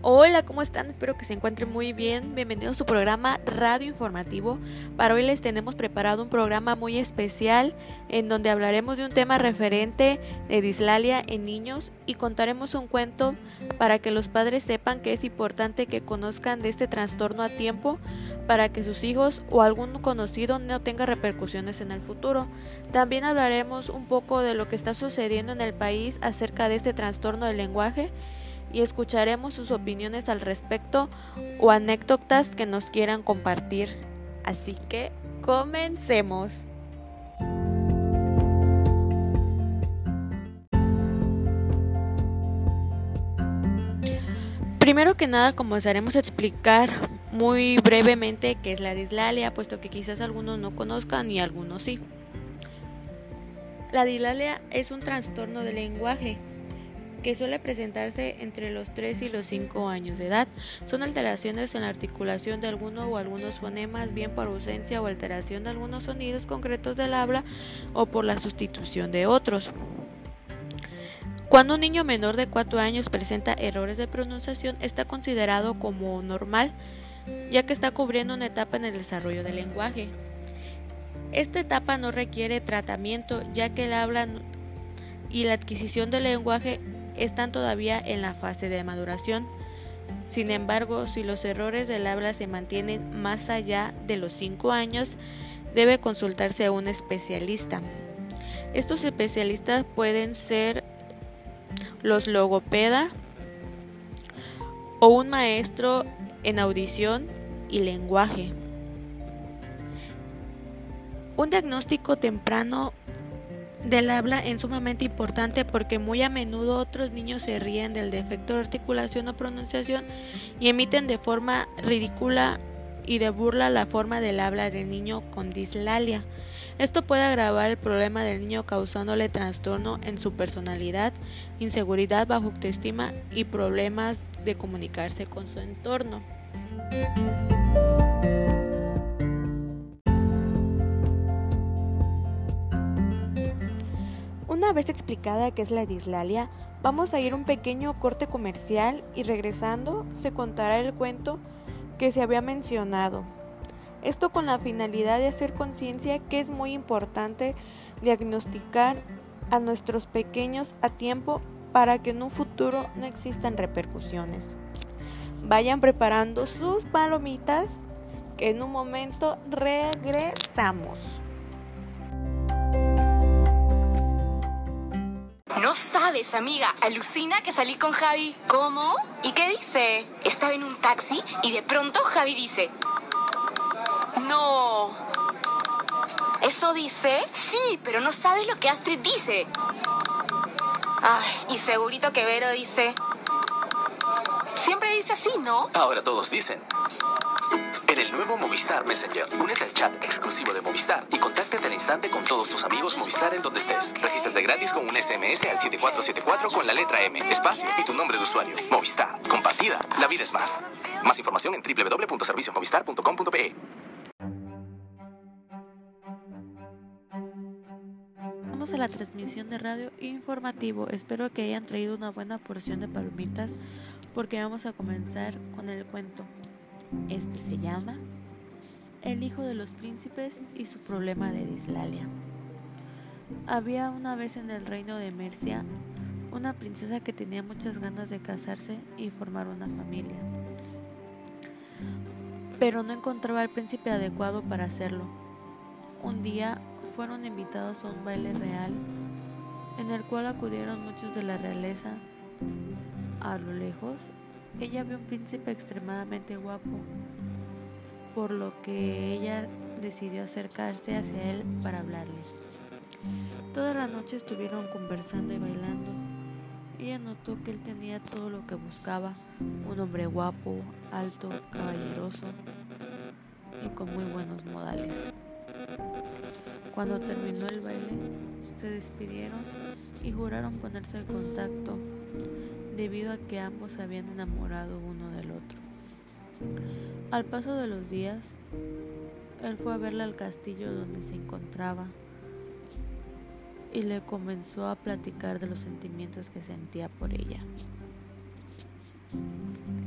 Hola, ¿cómo están? Espero que se encuentren muy bien. Bienvenidos a su programa Radio Informativo. Para hoy les tenemos preparado un programa muy especial en donde hablaremos de un tema referente de dislalia en niños y contaremos un cuento para que los padres sepan que es importante que conozcan de este trastorno a tiempo para que sus hijos o algún conocido no tenga repercusiones en el futuro. También hablaremos un poco de lo que está sucediendo en el país acerca de este trastorno del lenguaje y escucharemos sus opiniones al respecto o anécdotas que nos quieran compartir. Así que comencemos. Primero que nada comenzaremos a explicar muy brevemente qué es la dislalia, puesto que quizás algunos no conozcan y algunos sí. La dislalia es un trastorno del lenguaje que suele presentarse entre los 3 y los 5 años de edad. Son alteraciones en la articulación de alguno o algunos fonemas, bien por ausencia o alteración de algunos sonidos concretos del habla o por la sustitución de otros. Cuando un niño menor de 4 años presenta errores de pronunciación, está considerado como normal, ya que está cubriendo una etapa en el desarrollo del lenguaje. Esta etapa no requiere tratamiento, ya que el habla y la adquisición del lenguaje están todavía en la fase de maduración. Sin embargo, si los errores del habla se mantienen más allá de los 5 años, debe consultarse a un especialista. Estos especialistas pueden ser los logopeda o un maestro en audición y lenguaje. Un diagnóstico temprano del habla es sumamente importante porque muy a menudo otros niños se ríen del defecto de articulación o pronunciación y emiten de forma ridícula y de burla la forma del habla del niño con dislalia. Esto puede agravar el problema del niño causándole trastorno en su personalidad, inseguridad, bajo autoestima y problemas de comunicarse con su entorno. Una vez explicada qué es la dislalia, vamos a ir un pequeño corte comercial y regresando se contará el cuento que se había mencionado. Esto con la finalidad de hacer conciencia que es muy importante diagnosticar a nuestros pequeños a tiempo para que en un futuro no existan repercusiones. Vayan preparando sus palomitas que en un momento regresamos. Amiga, alucina que salí con Javi. ¿Cómo? ¿Y qué dice? Estaba en un taxi y de pronto Javi dice... No. ¿Eso dice? Sí, pero no sabes lo que Astrid dice. Ay, y segurito que Vero dice... Siempre dice así, ¿no? Ahora todos dicen. El nuevo Movistar Messenger, únete al chat exclusivo de Movistar y contáctate al instante con todos tus amigos Movistar en donde estés. Regístrate gratis con un SMS al 7474 con la letra M, espacio y tu nombre de usuario. Movistar. Compartida. La vida es más. Más información en www.serviciosmovistar.com.pe. Vamos a la transmisión de radio informativo. Espero que hayan traído una buena porción de palomitas porque vamos a comenzar con el cuento. Este se llama El hijo de los príncipes y su problema de dislalia. Había una vez en el reino de Mercia una princesa que tenía muchas ganas de casarse y formar una familia. Pero no encontraba al príncipe adecuado para hacerlo. Un día fueron invitados a un baile real en el cual acudieron muchos de la realeza. A lo lejos ella vio un príncipe extremadamente guapo, por lo que ella decidió acercarse hacia él para hablarle. Toda la noche estuvieron conversando y bailando. Ella notó que él tenía todo lo que buscaba, un hombre guapo, alto, caballeroso y con muy buenos modales. Cuando terminó el baile, se despidieron y juraron ponerse en contacto debido a que ambos se habían enamorado uno del otro. Al paso de los días, él fue a verla al castillo donde se encontraba y le comenzó a platicar de los sentimientos que sentía por ella.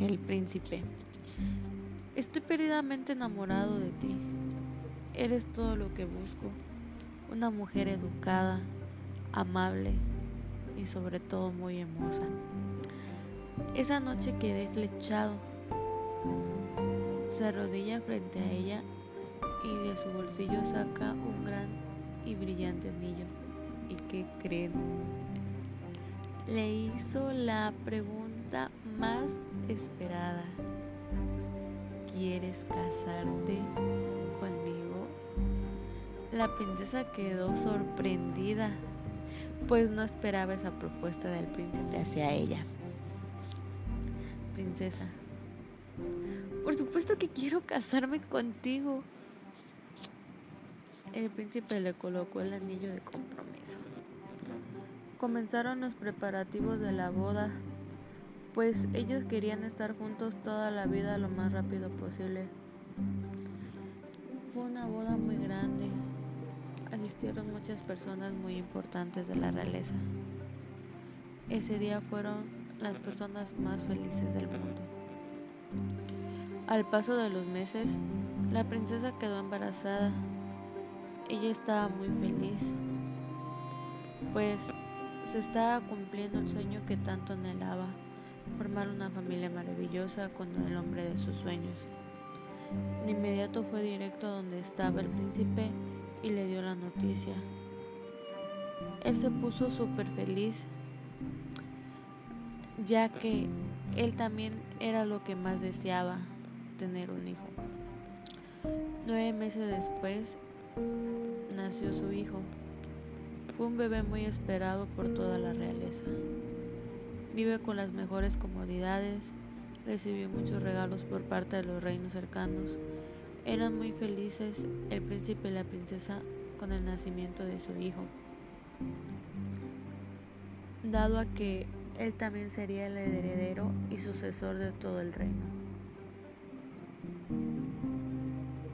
El príncipe. Estoy perdidamente enamorado de ti. Eres todo lo que busco. Una mujer educada, amable y sobre todo muy hermosa. Esa noche quedé flechado. Se arrodilla frente a ella y de su bolsillo saca un gran y brillante anillo. ¿Y qué creen? Le hizo la pregunta más esperada. ¿Quieres casarte conmigo? La princesa quedó sorprendida, pues no esperaba esa propuesta del príncipe hacia ella. Princesa, por supuesto que quiero casarme contigo. El príncipe le colocó el anillo de compromiso. Comenzaron los preparativos de la boda, pues ellos querían estar juntos toda la vida lo más rápido posible. Fue una boda muy grande. Asistieron muchas personas muy importantes de la realeza. Ese día fueron las personas más felices del mundo. Al paso de los meses, la princesa quedó embarazada ella estaba muy feliz, pues se estaba cumpliendo el sueño que tanto anhelaba, formar una familia maravillosa con el hombre de sus sueños. De inmediato fue directo donde estaba el príncipe y le dio la noticia. Él se puso súper feliz, ya que él también era lo que más deseaba, tener un hijo. Nueve meses después, nació su hijo. Fue un bebé muy esperado por toda la realeza. Vive con las mejores comodidades, recibió muchos regalos por parte de los reinos cercanos. Eran muy felices el príncipe y la princesa con el nacimiento de su hijo, dado a que él también sería el heredero y sucesor de todo el reino.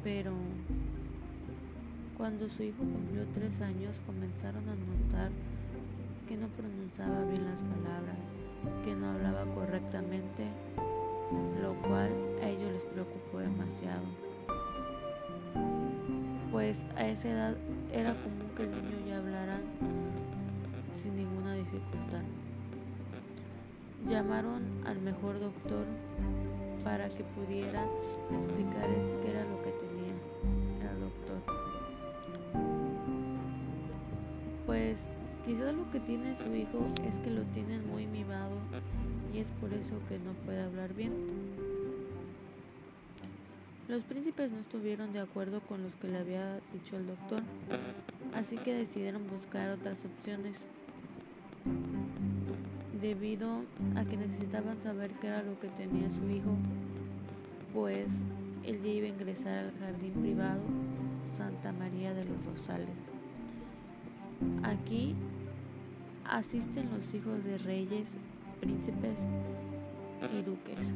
Pero cuando su hijo cumplió tres años comenzaron a notar que no pronunciaba bien las palabras, que no hablaba correctamente, lo cual a ellos les preocupó demasiado. Pues a esa edad era común que el niño ya hablara sin ninguna dificultad. Llamaron al mejor doctor para que pudiera explicar qué era lo que tenía el doctor. Pues quizás lo que tiene su hijo es que lo tienen muy mimado y es por eso que no puede hablar bien. Los príncipes no estuvieron de acuerdo con los que le había dicho el doctor, así que decidieron buscar otras opciones, debido a que necesitaban saber qué era lo que tenía su hijo, pues él ya iba a ingresar al jardín privado Santa María de los Rosales. Aquí asisten los hijos de reyes, príncipes y duques.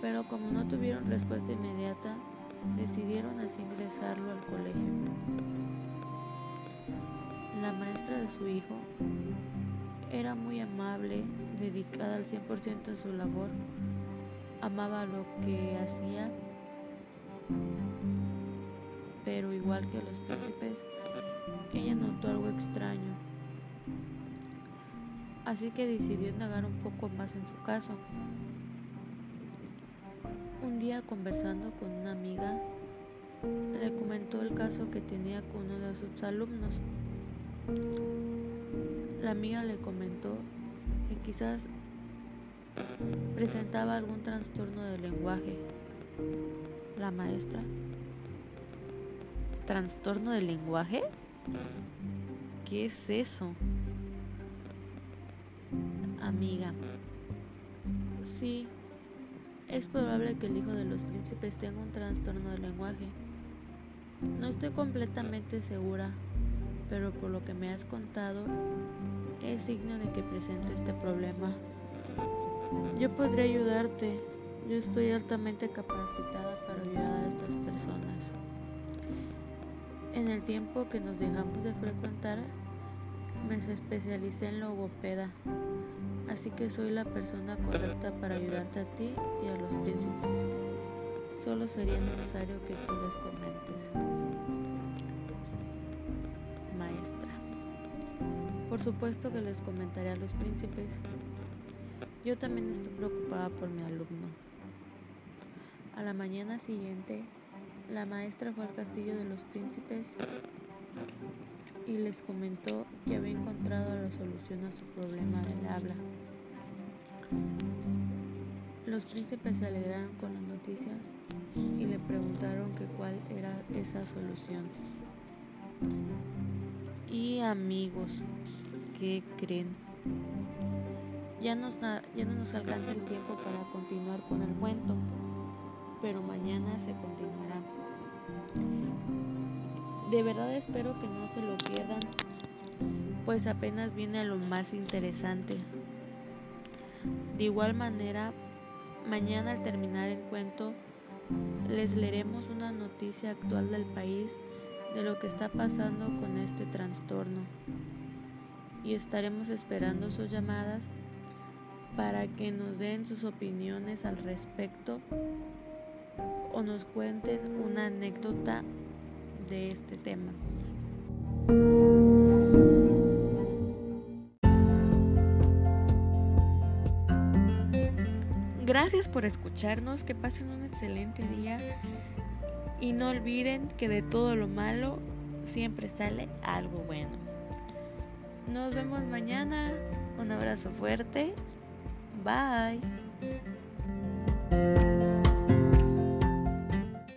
Pero como no tuvieron respuesta inmediata, decidieron así ingresarlo al colegio. La maestra de su hijo era muy amable, dedicada al 100% a su labor, amaba lo que hacía, pero igual que los príncipes, ella notó algo extraño, así que decidió indagar un poco más en su caso. Un día conversando con una amiga, le comentó el caso que tenía con uno de sus alumnos. La amiga le comentó que quizás presentaba algún trastorno del lenguaje. La maestra. ¿Trastorno del lenguaje? ¿Qué es eso? Amiga, sí, es probable que el hijo de los príncipes tenga un trastorno del lenguaje. No estoy completamente segura, pero por lo que me has contado, es signo de que presente este problema. Yo podría ayudarte. Yo estoy altamente capacitada para ayudar a estas personas. En el tiempo que nos dejamos de frecuentar, me especialicé en logopeda, así que soy la persona correcta para ayudarte a ti y a los príncipes. Solo sería necesario que tú les comentes. Por supuesto que les comentaré a los príncipes. Yo también estoy preocupada por mi alumno. A la mañana siguiente, la maestra fue al castillo de los príncipes y les comentó que había encontrado la solución a su problema del habla. Los príncipes se alegraron con la noticia y le preguntaron que cuál era esa solución. Y amigos, ¿qué creen? Ya, nos, ya no nos alcanza el tiempo para continuar con el cuento, pero mañana se continuará. De verdad espero que no se lo pierdan, pues apenas viene lo más interesante. De igual manera, mañana al terminar el cuento, les leeremos una noticia actual del país de lo que está pasando con este trastorno y estaremos esperando sus llamadas para que nos den sus opiniones al respecto o nos cuenten una anécdota de este tema. Gracias por escucharnos, que pasen un excelente día y no olviden que de todo lo malo siempre sale algo bueno. Nos vemos mañana, un abrazo fuerte, bye.